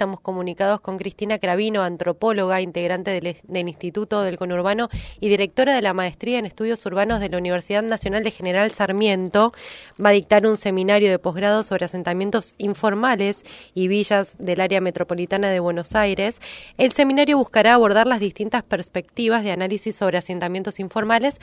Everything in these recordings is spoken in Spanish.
Estamos comunicados con Cristina Cravino, antropóloga, integrante del, Instituto del Conurbano y directora de la Maestría en Estudios Urbanos de la Universidad Nacional de General Sarmiento. Va a dictar un seminario de posgrado sobre asentamientos informales y villas del área metropolitana de Buenos Aires. El seminario buscará abordar las distintas perspectivas de análisis sobre asentamientos informales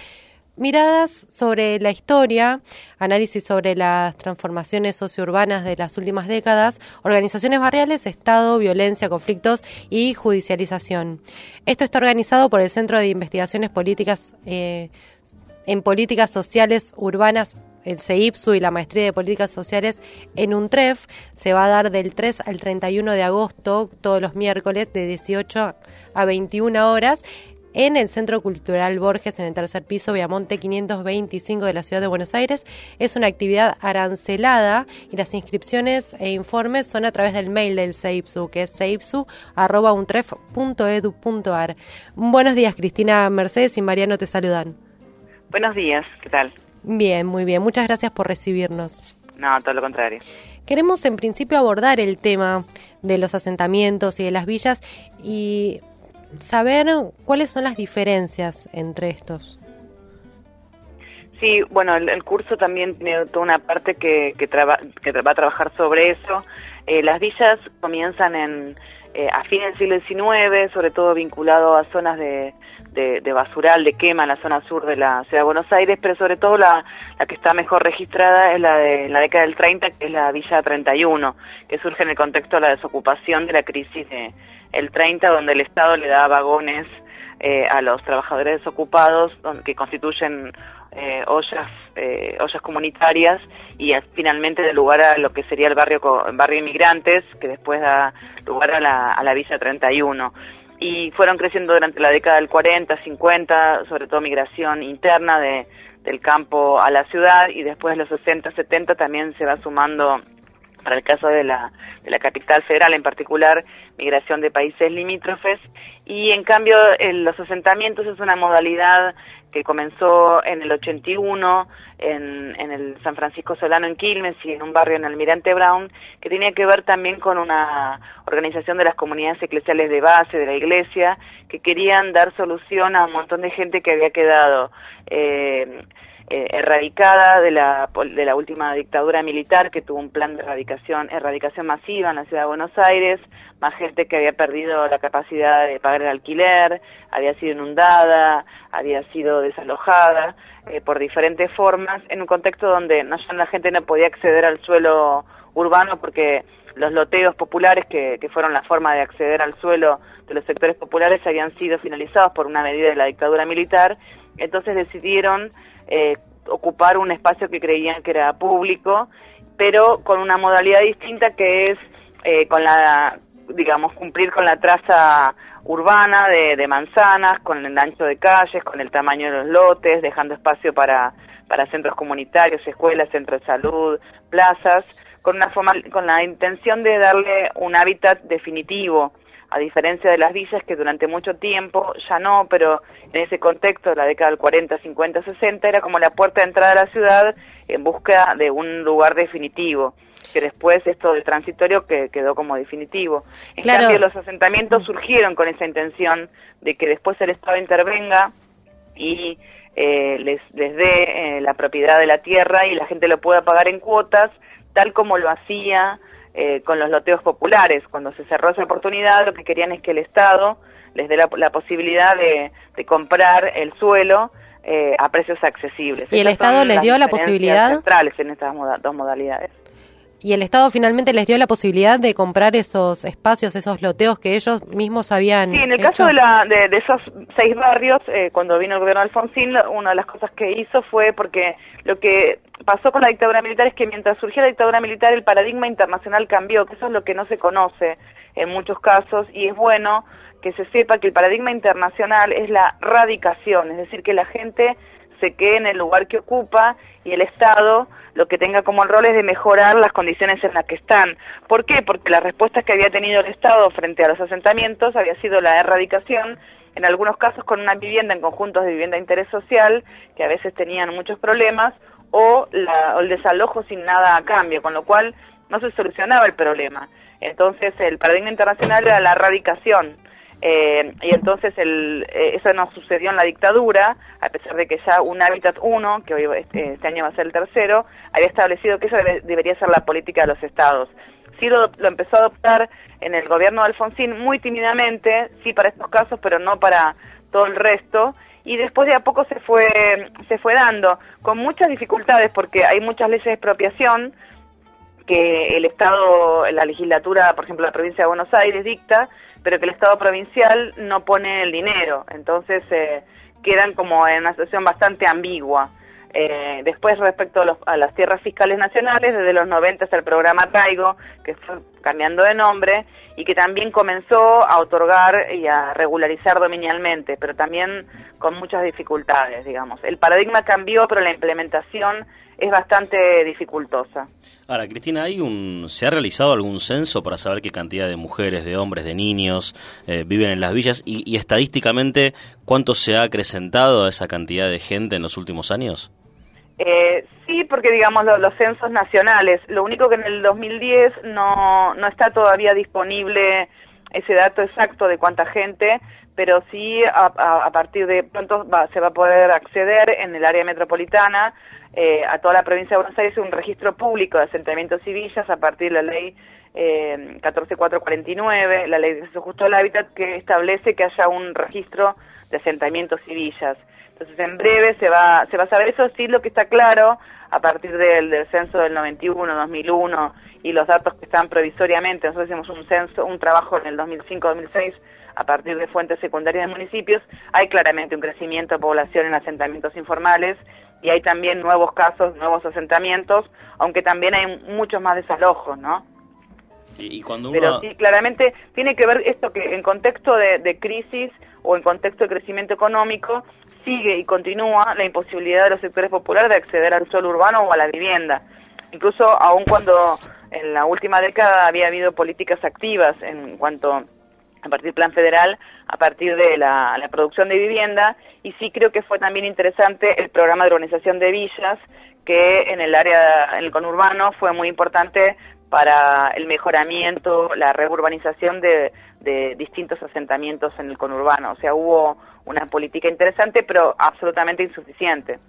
miradas sobre la historia, análisis sobre las transformaciones sociourbanas de las últimas décadas, organizaciones barriales, Estado, violencia, conflictos y judicialización. Esto está organizado por el Centro de Investigaciones Políticas eh, en Políticas Sociales Urbanas el CEIPSU y la Maestría de Políticas Sociales en UNTREF. Se va a dar del 3 al 31 de agosto, todos los miércoles, de 18 a 21 horas en el Centro Cultural Borges, en el tercer piso, Viamonte 525 de la Ciudad de Buenos Aires. Es una actividad arancelada y las inscripciones e informes son a través del mail del CEIPSU, que es ceipsu.untref.edu.ar. Buenos días, Cristina Mercedes y Mariano te saludan. Buenos días, ¿qué tal? Bien, muy bien. Muchas gracias por recibirnos. No, todo lo contrario. Queremos en principio abordar el tema de los asentamientos y de las villas y saber cuáles son las diferencias entre estos. Sí, bueno, el, curso también tiene toda una parte que, que, va a trabajar sobre eso. Eh, las villas comienzan en, eh, a fines del siglo XIX, sobre todo vinculado a zonas de, de, basural, de quema en la zona sur de la ciudad de Buenos Aires, pero sobre todo la, la que está mejor registrada es la de la década del 30, que es la Villa 31, que surge en el contexto de la desocupación de la crisis de el 30, donde el Estado le da vagones eh, a los trabajadores desocupados que constituyen eh, ollas eh, ollas comunitarias y finalmente de lugar a lo que sería el barrio barrio inmigrantes que después da lugar a la, a la Villa 31 y fueron creciendo durante la década del 40, 50, sobre todo migración interna de, del campo a la ciudad y después de los 60, 70 también se va sumando para el caso de la, de la capital federal en particular, migración de países limítrofes, y en cambio los asentamientos es una modalidad que comenzó en el 81 en, en el San Francisco Solano en Quilmes y en un barrio en Almirante Brown, que tenía que ver también con una organización de las comunidades eclesiales de base de la iglesia, que querían dar solución a un montón de gente que había quedado eh, eh, erradicada de la, de la última dictadura militar que tuvo un plan de erradicación, erradicación masiva en la ciudad de Buenos Aires, más gente que había perdido la capacidad de pagar el alquiler, había sido inundada, había sido desalojada eh, por diferentes formas, en un contexto donde no, la gente no podía acceder al suelo urbano porque los loteos populares, que, que fueron la forma de acceder al suelo de los sectores populares, habían sido finalizados por una medida de la dictadura militar, entonces decidieron eh, ocupar un espacio que creían que era público, pero con una modalidad distinta que es eh, con la, digamos, cumplir con la traza urbana de, de, manzanas, con el ancho de calles, con el tamaño de los lotes, dejando espacio para, para centros comunitarios, escuelas, centros de salud, plazas, con, una forma, con la intención de darle un hábitat definitivo a diferencia de las villas que durante mucho tiempo, ya no, pero en ese contexto, de la década del 40, 50, 60, era como la puerta de entrada a la ciudad en busca de un lugar definitivo, que después esto de transitorio que quedó como definitivo. En cambio, los asentamientos surgieron con esa intención de que después el Estado intervenga y eh, les, les dé eh, la propiedad de la tierra y la gente lo pueda pagar en cuotas, tal como lo hacía eh, con los loteos populares. Cuando se cerró esa oportunidad, lo que querían es que el Estado les dé la, posibilidad de, comprar el suelo eh, a precios accesibles. ¿Y el Estado les dio la posibilidad? centrales en estas dos modalidades. Y el Estado finalmente les dio la posibilidad de comprar esos espacios, esos loteos que ellos mismos habían. Sí, en el caso de, la, de, esos seis barrios, eh, cuando vino el gobierno Alfonsín, una de las cosas que hizo fue porque lo que pasó con la dictadura militar es que mientras surgió la dictadura militar, el paradigma internacional cambió, que eso es lo que no se conoce en muchos casos, y es bueno que se sepa que el paradigma internacional es la radicación, es decir, que la gente se quede en el lugar que ocupa y el Estado lo que tenga como rol es de mejorar las condiciones en las que están. ¿Por qué? Porque la respuesta que había tenido el Estado frente a los asentamientos había sido la erradicación, en algunos casos con una vivienda en conjuntos de vivienda de interés social, que a veces tenían muchos problemas, o, la, o el desalojo sin nada a cambio, con lo cual no se solucionaba el problema. Entonces el paradigma internacional era la erradicación. Eh, y entonces el, eh, eso no sucedió en la dictadura, a pesar de que ya un Hábitat 1, que hoy este, este, año va a ser el tercero, había establecido que eso debería ser la política de los estados. Sí lo, lo, empezó a adoptar en el gobierno de Alfonsín muy tímidamente, sí para estos casos, pero no para todo el resto, y después de a poco se fue, se fue dando, con muchas dificultades, porque hay muchas leyes de expropiación, que el Estado, la legislatura, por ejemplo, la provincia de Buenos Aires dicta, pero que el Estado provincial no pone el dinero. Entonces eh, quedan como en una situación bastante ambigua. Eh, después, respecto a, las tierras fiscales nacionales, desde los 90 está el programa Taigo, que fue cambiando de nombre y que también comenzó a otorgar y a regularizar dominialmente, pero también con muchas dificultades, digamos. El paradigma cambió, pero la implementación es bastante dificultosa. Ahora, Cristina, ¿hay un, ¿se ha realizado algún censo para saber qué cantidad de mujeres, de hombres, de niños eh, viven en las villas y, y, estadísticamente cuánto se ha acrecentado a esa cantidad de gente en los últimos años? Eh, sí, porque digamos los censos nacionales. Lo único que en el 2010 no, no está todavía disponible ese dato exacto de cuánta gente, pero sí a, partir de pronto se va a poder acceder en el área metropolitana eh, a toda la provincia de Buenos Aires un registro público de asentamientos y villas a partir de la ley eh, 14449, la ley de acceso justo al hábitat, que establece que haya un registro de asentamientos y villas. Entonces, en breve se va, se va a saber eso, sí, lo que está claro a partir del, del censo del 91, 2001 y los datos que están provisoriamente. Nosotros hicimos un censo, un trabajo en el 2005-2006 a partir de fuentes secundarias de municipios. Hay claramente un crecimiento de población en asentamientos informales y hay también nuevos casos, nuevos asentamientos, aunque también hay muchos más desalojos, ¿no? Y, cuando Pero sí, claramente tiene que ver esto que en contexto de, crisis o en contexto de crecimiento económico sigue y continúa la imposibilidad de los sectores populares de acceder al suelo urbano o a la vivienda. Incluso aun cuando en la última década había habido políticas activas en cuanto a partir del plan federal, a partir de la, producción de vivienda, y sí creo que fue también interesante el programa de urbanización de villas, que en el área, en el conurbano, fue muy importante para el mejoramiento, la reurbanización de, de distintos asentamientos en el conurbano. O sea, hubo una política interesante, pero absolutamente insuficiente.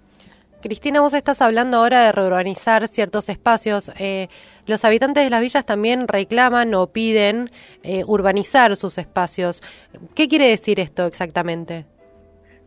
Cristina, vos estás hablando ahora de reurbanizar ciertos espacios. Eh, los habitantes de las villas también reclaman o piden eh, urbanizar sus espacios. ¿Qué quiere decir esto exactamente?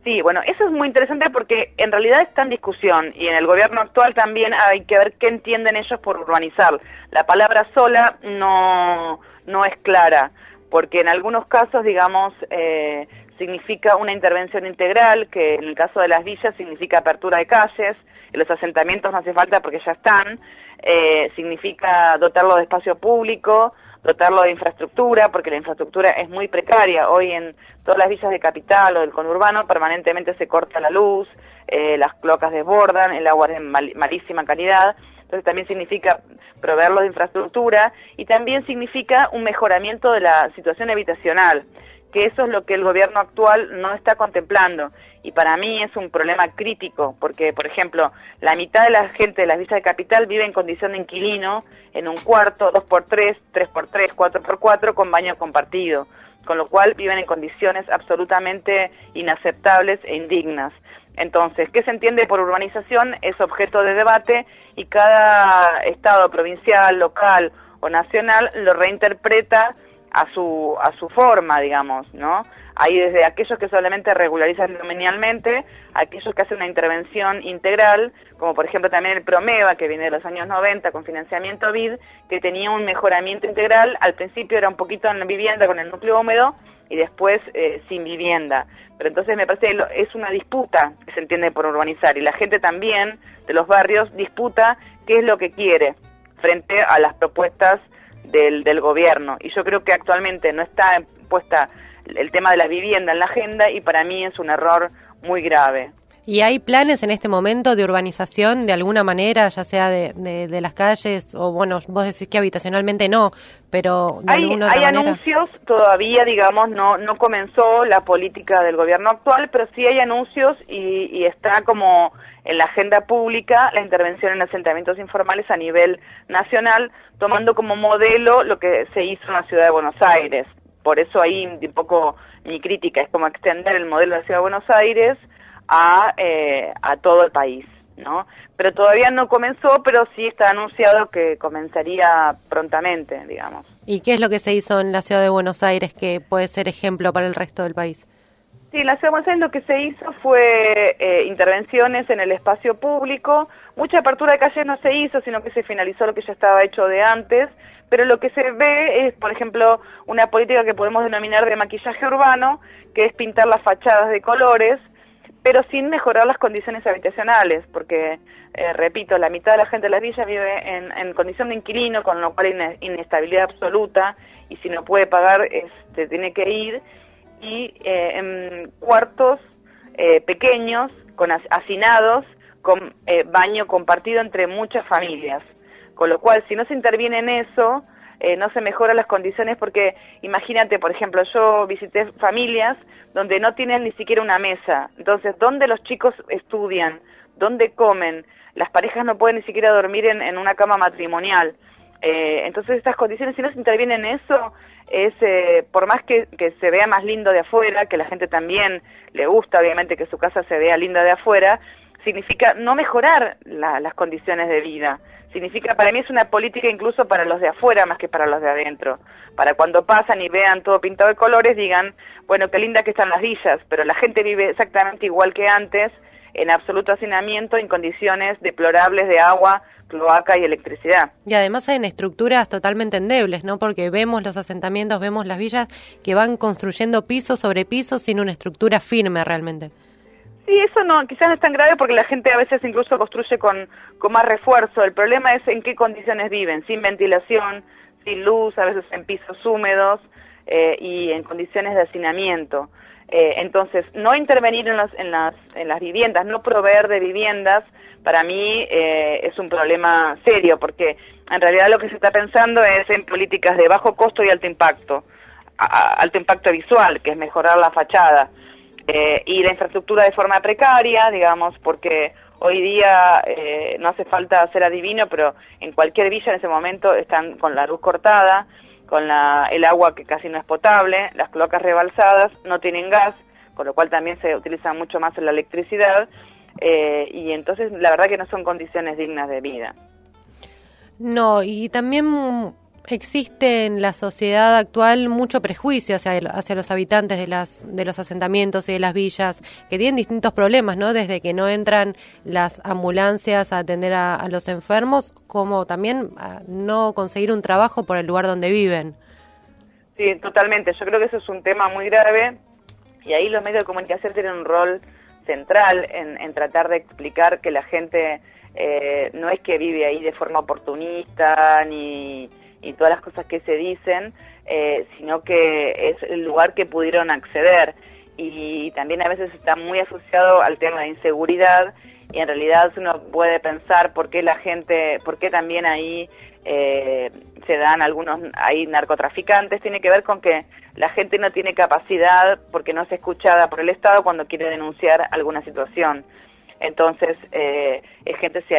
Sí, bueno, eso es muy interesante porque en realidad está en discusión y en el gobierno actual también hay que ver qué entienden ellos por urbanizar. La palabra sola no, no es clara, porque en algunos casos, digamos, eh, significa una intervención integral, que en el caso de las villas significa apertura de calles, en los asentamientos no hace falta porque ya están, eh, significa dotarlo de espacio público, dotarlo de infraestructura, porque la infraestructura es muy precaria. Hoy en todas las villas de capital o del conurbano permanentemente se corta la luz, eh, las cloacas desbordan, el agua es de malísima calidad. Entonces también significa proveerlo de infraestructura y también significa un mejoramiento de la situación habitacional, que eso es lo que el gobierno actual no está contemplando y para mí es un problema crítico porque, por ejemplo, la mitad de la gente de las villas de capital vive en condición de inquilino en un cuarto, dos por tres, tres por tres, cuatro por cuatro con baño compartido, con lo cual viven en condiciones absolutamente inaceptables e indignas. Entonces, ¿qué se entiende por urbanización? Es objeto de debate y cada estado provincial, local o nacional lo reinterpreta a su a su forma, digamos, ¿no? Hay desde aquellos que solamente regularizan nominalmente, aquellos que hacen una intervención integral, como por ejemplo también el Promeva, que viene de los años 90 con financiamiento BID, que tenía un mejoramiento integral. Al principio era un poquito en vivienda con el núcleo húmedo y después eh, sin vivienda. Pero entonces me parece que es una disputa que se entiende por urbanizar y la gente también de los barrios disputa qué es lo que quiere frente a las propuestas del, del gobierno. Y yo creo que actualmente no está puesta el tema de la vivienda en la agenda y para mí es un error muy grave. ¿Y hay planes en este momento de urbanización de alguna manera, ya sea de, de, las calles o, bueno, vos decís que habitacionalmente no, pero de hay, alguna otra hay anuncios, todavía, digamos, no, no comenzó la política del gobierno actual, pero sí hay anuncios y, y está como en la agenda pública la intervención en asentamientos informales a nivel nacional, tomando como modelo lo que se hizo en la ciudad de Buenos Aires. Por eso ahí un poco mi crítica es como extender el modelo de la ciudad de Buenos Aires a, eh, a todo el país, ¿no? Pero todavía no comenzó, pero sí está anunciado que comenzaría prontamente, digamos. ¿Y qué es lo que se hizo en la ciudad de Buenos Aires que puede ser ejemplo para el resto del país? Sí, en la ciudad de Buenos Aires lo que se hizo fue eh, intervenciones en el espacio público. Mucha apertura de calles no se hizo, sino que se finalizó lo que ya estaba hecho de antes. Pero lo que se ve es, por ejemplo, una política que podemos denominar de maquillaje urbano, que es pintar las fachadas de colores pero sin mejorar las condiciones habitacionales, porque, eh, repito, la mitad de la gente de las villas vive en, condición de inquilino, con lo cual hay inestabilidad absoluta, y si no puede pagar, este, tiene que ir, y eh, en cuartos eh, pequeños, con hacinados, con baño compartido entre muchas familias. Con lo cual, si no se interviene en eso, eh, no se mejoran las condiciones porque imagínate, por ejemplo, yo visité familias donde no tienen ni siquiera una mesa. Entonces, ¿dónde los chicos estudian? ¿Dónde comen? Las parejas no pueden ni siquiera dormir en, una cama matrimonial. Eh, entonces, estas condiciones, si no se interviene en eso, es eh, por más que, que, se vea más lindo de afuera, que la gente también le gusta, obviamente, que su casa se vea linda de afuera, significa no mejorar las condiciones de vida. Significa, para mí es una política incluso para los de afuera más que para los de adentro. Para cuando pasan y vean todo pintado de colores, digan, bueno, qué linda que están las villas, pero la gente vive exactamente igual que antes, en absoluto hacinamiento, en condiciones deplorables de agua, cloaca y electricidad. Y además en estructuras totalmente endebles, ¿no? Porque vemos los asentamientos, vemos las villas que van construyendo piso sobre piso sin una estructura firme realmente. Sí, eso no, quizás no es tan grave porque la gente a veces incluso construye con, con más refuerzo. El problema es en qué condiciones viven, sin ventilación, sin luz, a veces en pisos húmedos eh, y en condiciones de hacinamiento. Eh, entonces, no intervenir en, en, las, en las viviendas, no proveer de viviendas, para mí eh, es un problema serio, porque en realidad lo que se está pensando es en políticas de bajo costo y alto impacto, alto impacto visual, que es mejorar la fachada eh, y la infraestructura de forma precaria, digamos, porque hoy día eh, no hace falta ser adivino, pero en cualquier villa en ese momento están con la luz cortada, con la, el agua que casi no es potable, las cloacas rebalsadas, no tienen gas, con lo cual también se utiliza mucho más la electricidad, eh, y entonces la verdad que no son condiciones dignas de vida. No, y también existe en la sociedad actual mucho prejuicio hacia, hacia los habitantes de, las, de los asentamientos y de las villas, que tienen distintos problemas, ¿no? Desde que no entran las ambulancias a atender a, los enfermos, como también a no conseguir un trabajo por el lugar donde viven. Sí, totalmente. Yo creo que eso es un tema muy grave y ahí los medios de comunicación tienen un rol central en, en tratar de explicar que la gente eh, no es que vive ahí de forma oportunista ni y todas las cosas que se dicen, eh, sino que es el lugar que pudieron acceder. Y también a veces está muy asociado al tema de inseguridad y en realidad uno puede pensar por qué la gente, por qué también ahí eh, se dan algunos, hay narcotraficantes, tiene que ver con que la gente no tiene capacidad porque no es escuchada por el Estado cuando quiere denunciar alguna situación. Entonces, eh, es gente si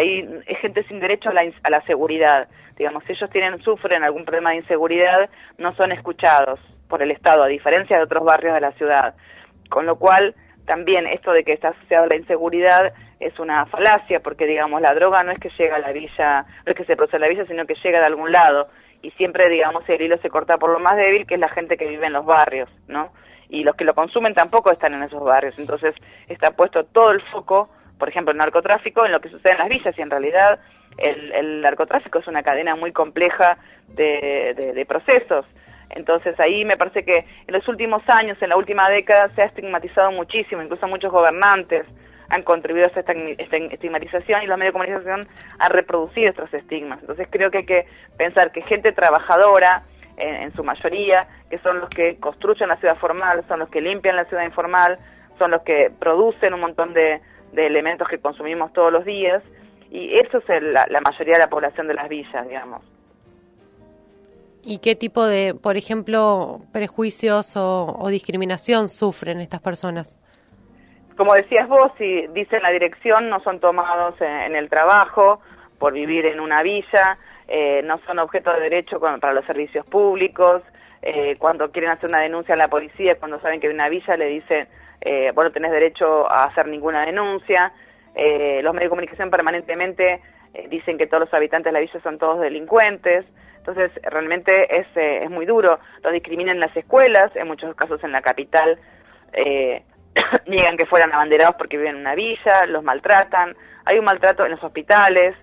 gente sin derecho a la, a la seguridad. Digamos, si ellos tienen, sufren algún problema de inseguridad, no son escuchados por el Estado, a diferencia de otros barrios de la ciudad. Con lo cual, también esto de que está asociado a la inseguridad es una falacia, porque digamos, la droga no es que llega a la villa, no es que se produce en la villa, sino que llega de algún lado. Y siempre, digamos, el hilo se corta por lo más débil, que es la gente que vive en los barrios, ¿no? Y los que lo consumen tampoco están en esos barrios. Entonces, está puesto todo el foco por ejemplo, el narcotráfico en lo que sucede en las villas y en realidad el, narcotráfico es una cadena muy compleja de, procesos. Entonces ahí me parece que en los últimos años, en la última década, se ha estigmatizado muchísimo, incluso muchos gobernantes han contribuido a esta, estigmatización y los medios de comunicación han reproducido estos estigmas. Entonces creo que hay que pensar que gente trabajadora, en, su mayoría, que son los que construyen la ciudad formal, son los que limpian la ciudad informal, son los que producen un montón de, de elementos que consumimos todos los días y eso es la, mayoría de la población de las villas, digamos. ¿Y qué tipo de, por ejemplo, prejuicios o, discriminación sufren estas personas? Como decías vos, si dicen la dirección, no son tomados en, el trabajo por vivir en una villa, eh, no son objeto de derecho para los servicios públicos, eh, cuando quieren hacer una denuncia a la policía, cuando saben que hay una villa, le dicen, eh, vos no tenés derecho a hacer ninguna denuncia. Eh, los medios de comunicación permanentemente eh, dicen que todos los habitantes de la villa son todos delincuentes. Entonces, realmente es, es muy duro. Los discriminan en las escuelas, en muchos casos en la capital. niegan que fueran abanderados porque viven en una villa, los maltratan. Hay un maltrato en los hospitales.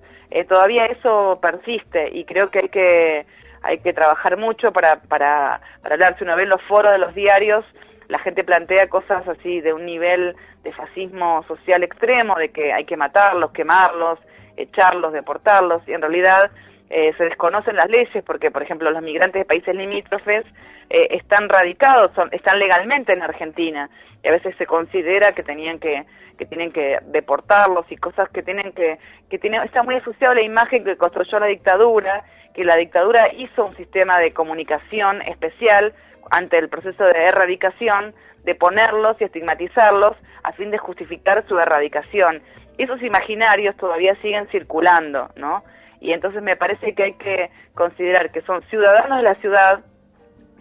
todavía eso persiste y creo que hay que hay que trabajar mucho para, para, para hablar. Si uno ve los foros de los diarios, la gente plantea cosas así de un nivel de fascismo social extremo, de que hay que matarlos, quemarlos, echarlos, deportarlos, y en realidad eh, se desconocen las leyes porque, por ejemplo, los migrantes de países limítrofes eh, están radicados, son, están legalmente en Argentina y a veces se considera que tenían que que tienen que deportarlos y cosas que tienen que que tiene está muy asociado a la imagen que construyó la dictadura, que la dictadura hizo un sistema de comunicación especial ante el proceso de erradicación, de ponerlos y estigmatizarlos a fin de justificar su erradicación. Esos imaginarios todavía siguen circulando, ¿no? Y entonces me parece que hay que considerar que son ciudadanos de la ciudad,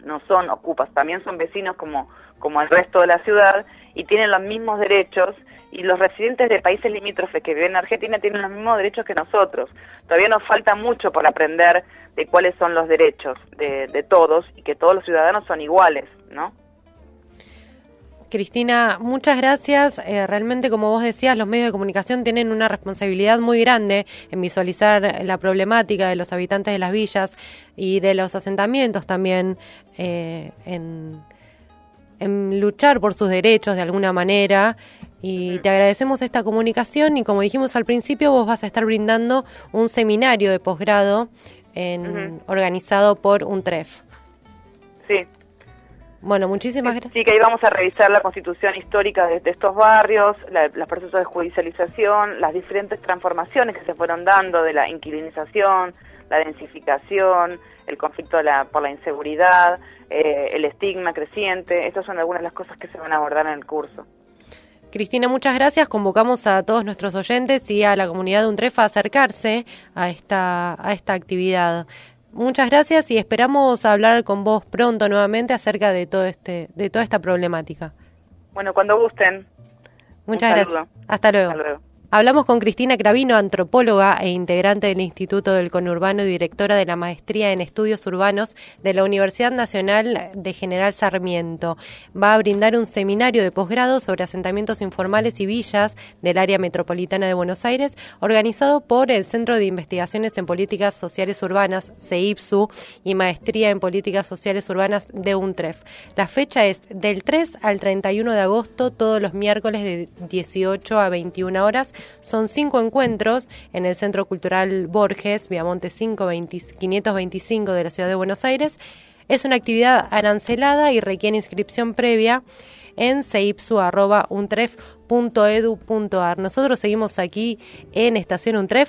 no son ocupas, también son vecinos como, como el resto de la ciudad y tienen los mismos derechos y los residentes de países limítrofes que viven en Argentina tienen los mismos derechos que nosotros. Todavía nos falta mucho por aprender de cuáles son los derechos de, todos y que todos los ciudadanos son iguales, ¿no? Cristina, muchas gracias. Eh, realmente, como vos decías, los medios de comunicación tienen una responsabilidad muy grande en visualizar la problemática de los habitantes de las villas y de los asentamientos también eh, en, en luchar por sus derechos de alguna manera y te agradecemos esta comunicación y como dijimos al principio, vos vas a estar brindando un seminario de posgrado en, organizado por un TREF. Sí. Bueno, muchísimas gracias. Sí, que ahí vamos a revisar la constitución histórica de, estos barrios, los procesos de judicialización, las diferentes transformaciones que se fueron dando de la inquilinización, la densificación, el conflicto por la inseguridad, eh, el estigma creciente. Estas son algunas de las cosas que se van a abordar en el curso. Cristina, muchas gracias. Convocamos a todos nuestros oyentes y a la comunidad de UNTREFA a acercarse a esta, a esta actividad. Muchas gracias y esperamos hablar con vos pronto nuevamente acerca de todo este, de toda esta problemática. Bueno, cuando gusten. Muchas gracias. Hasta luego. Hasta luego. Hablamos con Cristina Cravino, antropóloga e integrante del Instituto del Conurbano y directora de la Maestría en Estudios Urbanos de la Universidad Nacional de General Sarmiento. Va a brindar un seminario de posgrado sobre asentamientos informales y villas del área metropolitana de Buenos Aires, organizado por el Centro de Investigaciones en Políticas Sociales Urbanas, CEIPSU, y Maestría en Políticas Sociales Urbanas de UNTREF. La fecha es del 3 al 31 de agosto, todos los miércoles de 18 a 21 horas son cinco encuentros en el Centro Cultural Borges, Viamonte 525 de la Ciudad de Buenos Aires. Es una actividad arancelada y requiere inscripción previa en ceipsu.untref.edu.ar. Nosotros seguimos aquí en Estación Untref